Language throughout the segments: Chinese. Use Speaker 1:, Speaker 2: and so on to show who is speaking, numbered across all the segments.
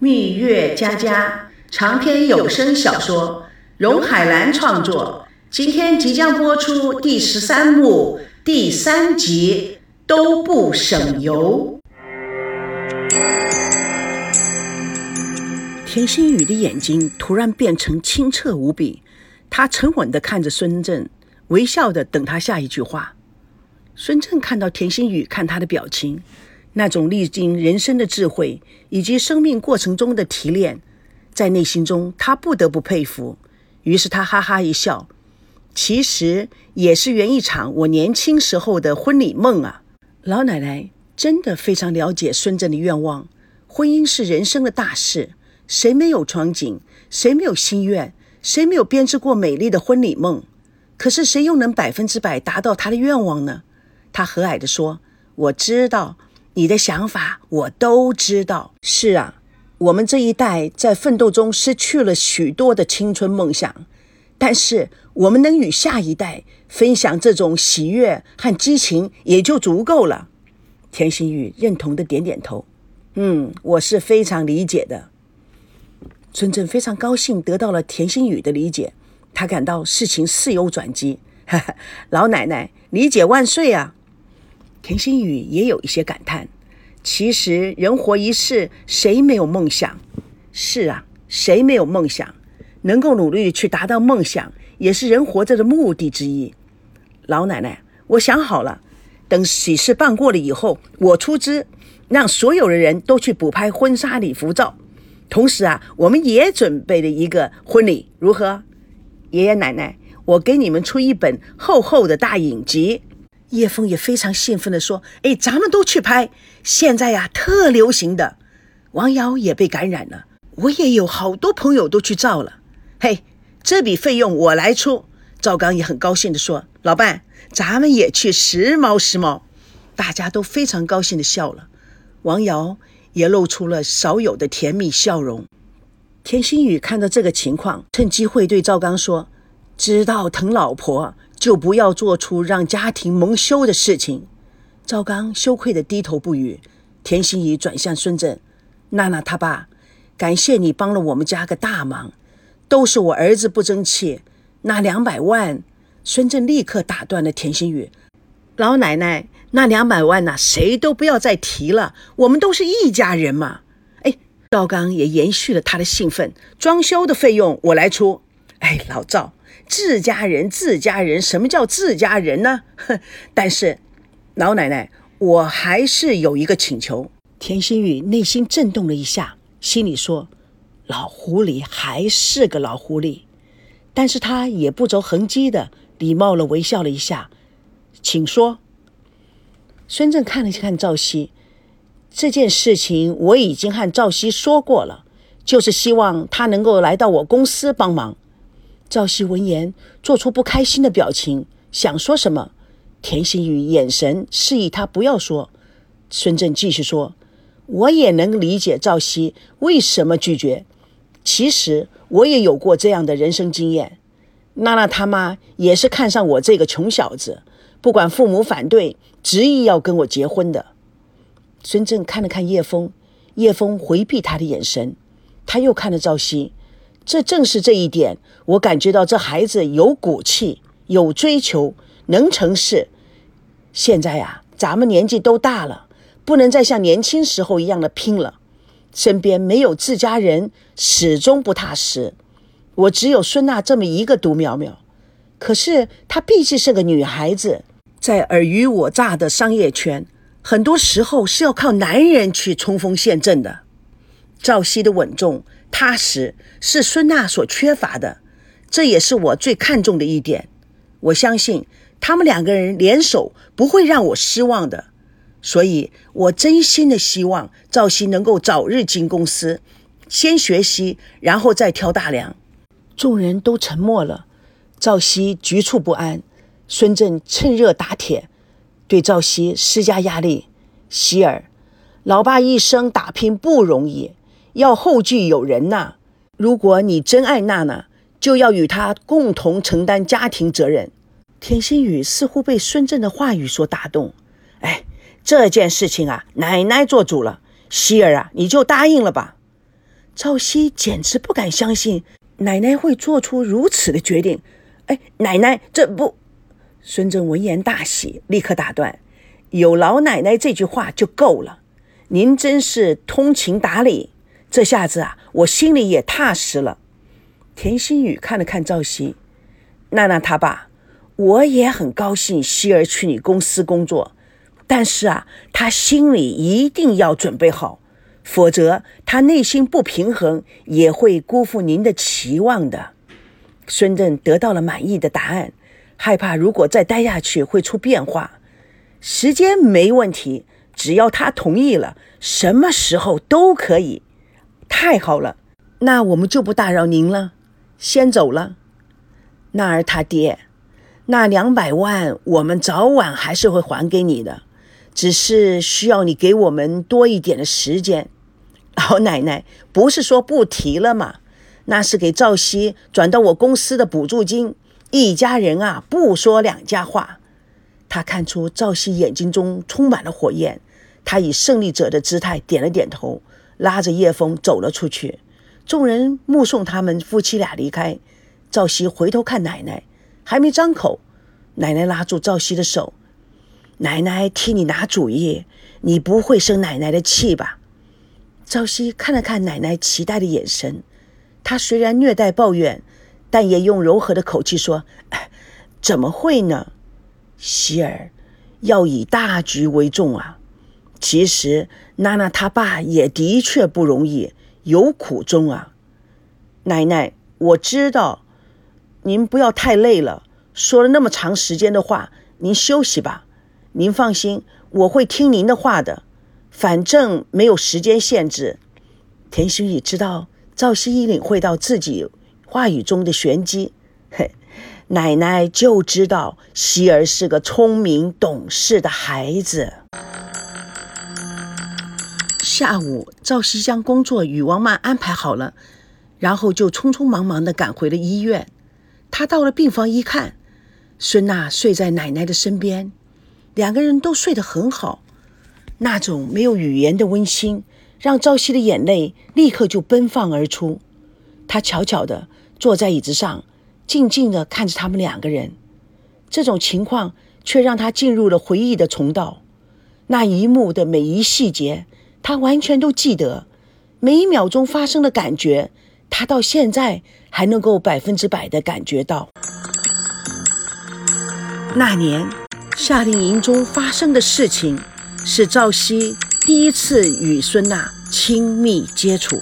Speaker 1: 蜜月佳佳长篇有声小说，荣海兰创作。今天即将播出第十三幕第三集，都不省油。田心雨的眼睛突然变成清澈无比，他沉稳地看着孙正，微笑地等他下一句话。孙正看到田心雨看他的表情。那种历经人生的智慧以及生命过程中的提炼，在内心中他不得不佩服。于是他哈哈一笑，其实也是圆一场我年轻时候的婚礼梦啊！老奶奶真的非常了解孙正的愿望。婚姻是人生的大事，谁没有憧憬？谁没有心愿？谁没有编织过美丽的婚礼梦？可是谁又能百分之百达到他的愿望呢？他和蔼地说：“我知道。”你的想法我都知道。是啊，我们这一代在奋斗中失去了许多的青春梦想，但是我们能与下一代分享这种喜悦和激情，也就足够了。田心雨认同的点点头。嗯，我是非常理解的。孙正非常高兴得到了田心雨的理解，他感到事情似有转机。老奶奶，理解万岁啊！田心雨也有一些感叹。其实人活一世，谁没有梦想？是啊，谁没有梦想？能够努力去达到梦想，也是人活着的目的之一。老奶奶，我想好了，等喜事办过了以后，我出资，让所有的人都去补拍婚纱礼服照。同时啊，我们也准备了一个婚礼，如何？爷爷奶奶，我给你们出一本厚厚的大影集。叶枫也非常兴奋地说：“哎，咱们都去拍，现在呀特流行的。”王瑶也被感染了，我也有好多朋友都去照了。嘿，这笔费用我来出。赵刚也很高兴地说：“老伴，咱们也去时髦时髦。”大家都非常高兴地笑了，王瑶也露出了少有的甜蜜笑容。田心雨看到这个情况，趁机会对赵刚说：“知道疼老婆。”就不要做出让家庭蒙羞的事情。赵刚羞愧地低头不语。田心怡转向孙正：“娜娜他爸，感谢你帮了我们家个大忙，都是我儿子不争气。那两百万。”孙振立刻打断了田心雨：“老奶奶，那两百万呐，谁都不要再提了。我们都是一家人嘛。”哎，赵刚也延续了他的兴奋：“装修的费用我来出。”哎，老赵。自家人，自家人，什么叫自家人呢？哼！但是，老奶奶，我还是有一个请求。田心雨内心震动了一下，心里说：“老狐狸还是个老狐狸。”但是他也不着痕迹的礼貌了微笑了一下，请说。孙正看了看赵熙，这件事情我已经和赵熙说过了，就是希望他能够来到我公司帮忙。赵熙闻言，做出不开心的表情，想说什么。田心雨眼神示意他不要说。孙正继续说：“我也能理解赵熙为什么拒绝。其实我也有过这样的人生经验。娜娜他妈也是看上我这个穷小子，不管父母反对，执意要跟我结婚的。”孙正看了看叶枫，叶枫回避他的眼神，他又看了赵熙。这正是这一点，我感觉到这孩子有骨气，有追求，能成事。现在呀，咱们年纪都大了，不能再像年轻时候一样的拼了。身边没有自家人，始终不踏实。我只有孙娜这么一个独苗苗，可是她毕竟是个女孩子，在尔虞我诈的商业圈，很多时候是要靠男人去冲锋陷阵的。赵熙的稳重。踏实是孙娜所缺乏的，这也是我最看重的一点。我相信他们两个人联手不会让我失望的，所以我真心的希望赵熙能够早日进公司，先学习，然后再挑大梁。众人都沉默了，赵熙局促不安。孙正趁热打铁，对赵熙施加压力：“希儿，老爸一生打拼不容易。”要后继有人呐！如果你真爱娜娜，就要与她共同承担家庭责任。田心雨似乎被孙正的话语所打动，哎，这件事情啊，奶奶做主了，希儿啊，你就答应了吧。赵熙简直不敢相信奶奶会做出如此的决定。哎，奶奶，这不……孙正闻言大喜，立刻打断：“有老奶奶这句话就够了。您真是通情达理，这下子啊，我心里也踏实了。”田心雨看了看赵熙，娜娜他爸，我也很高兴希儿去你公司工作，但是啊，他心里一定要准备好。否则，他内心不平衡，也会辜负您的期望的。孙正得到了满意的答案，害怕如果再待下去会出变化。时间没问题，只要他同意了，什么时候都可以。太好了，那我们就不打扰您了，先走了。那儿他爹，那两百万我们早晚还是会还给你的，只是需要你给我们多一点的时间。老奶奶不是说不提了吗？那是给赵熙转到我公司的补助金，一家人啊不说两家话。他看出赵熙眼睛中充满了火焰，他以胜利者的姿态点了点头，拉着叶枫走了出去。众人目送他们夫妻俩离开，赵熙回头看奶奶，还没张口，奶奶拉住赵熙的手：“奶奶替你拿主意，你不会生奶奶的气吧？”赵熙看了看奶奶期待的眼神，他虽然略带抱怨，但也用柔和的口气说：“怎么会呢？希儿，要以大局为重啊。其实娜娜她爸也的确不容易，有苦衷啊。奶奶，我知道，您不要太累了，说了那么长时间的话，您休息吧。您放心，我会听您的话的。”反正没有时间限制，田心雨知道赵希一领会到自己话语中的玄机。嘿，奶奶就知道希儿是个聪明懂事的孩子。下午，赵熙将工作与王曼安排好了，然后就匆匆忙忙地赶回了医院。他到了病房一看，孙娜睡在奶奶的身边，两个人都睡得很好。那种没有语言的温馨，让朝夕的眼泪立刻就奔放而出。他悄悄地坐在椅子上，静静地看着他们两个人。这种情况却让他进入了回忆的重道。那一幕的每一细节，他完全都记得。每一秒钟发生的感觉，他到现在还能够百分之百的感觉到。那年夏令营中发生的事情。是赵熙第一次与孙娜亲密接触。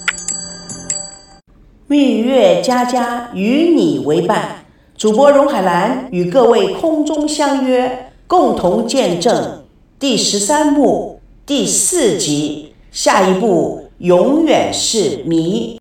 Speaker 1: 蜜月佳佳与你为伴，主播荣海兰与各位空中相约，共同见证第十三幕第四集，下一步永远是谜。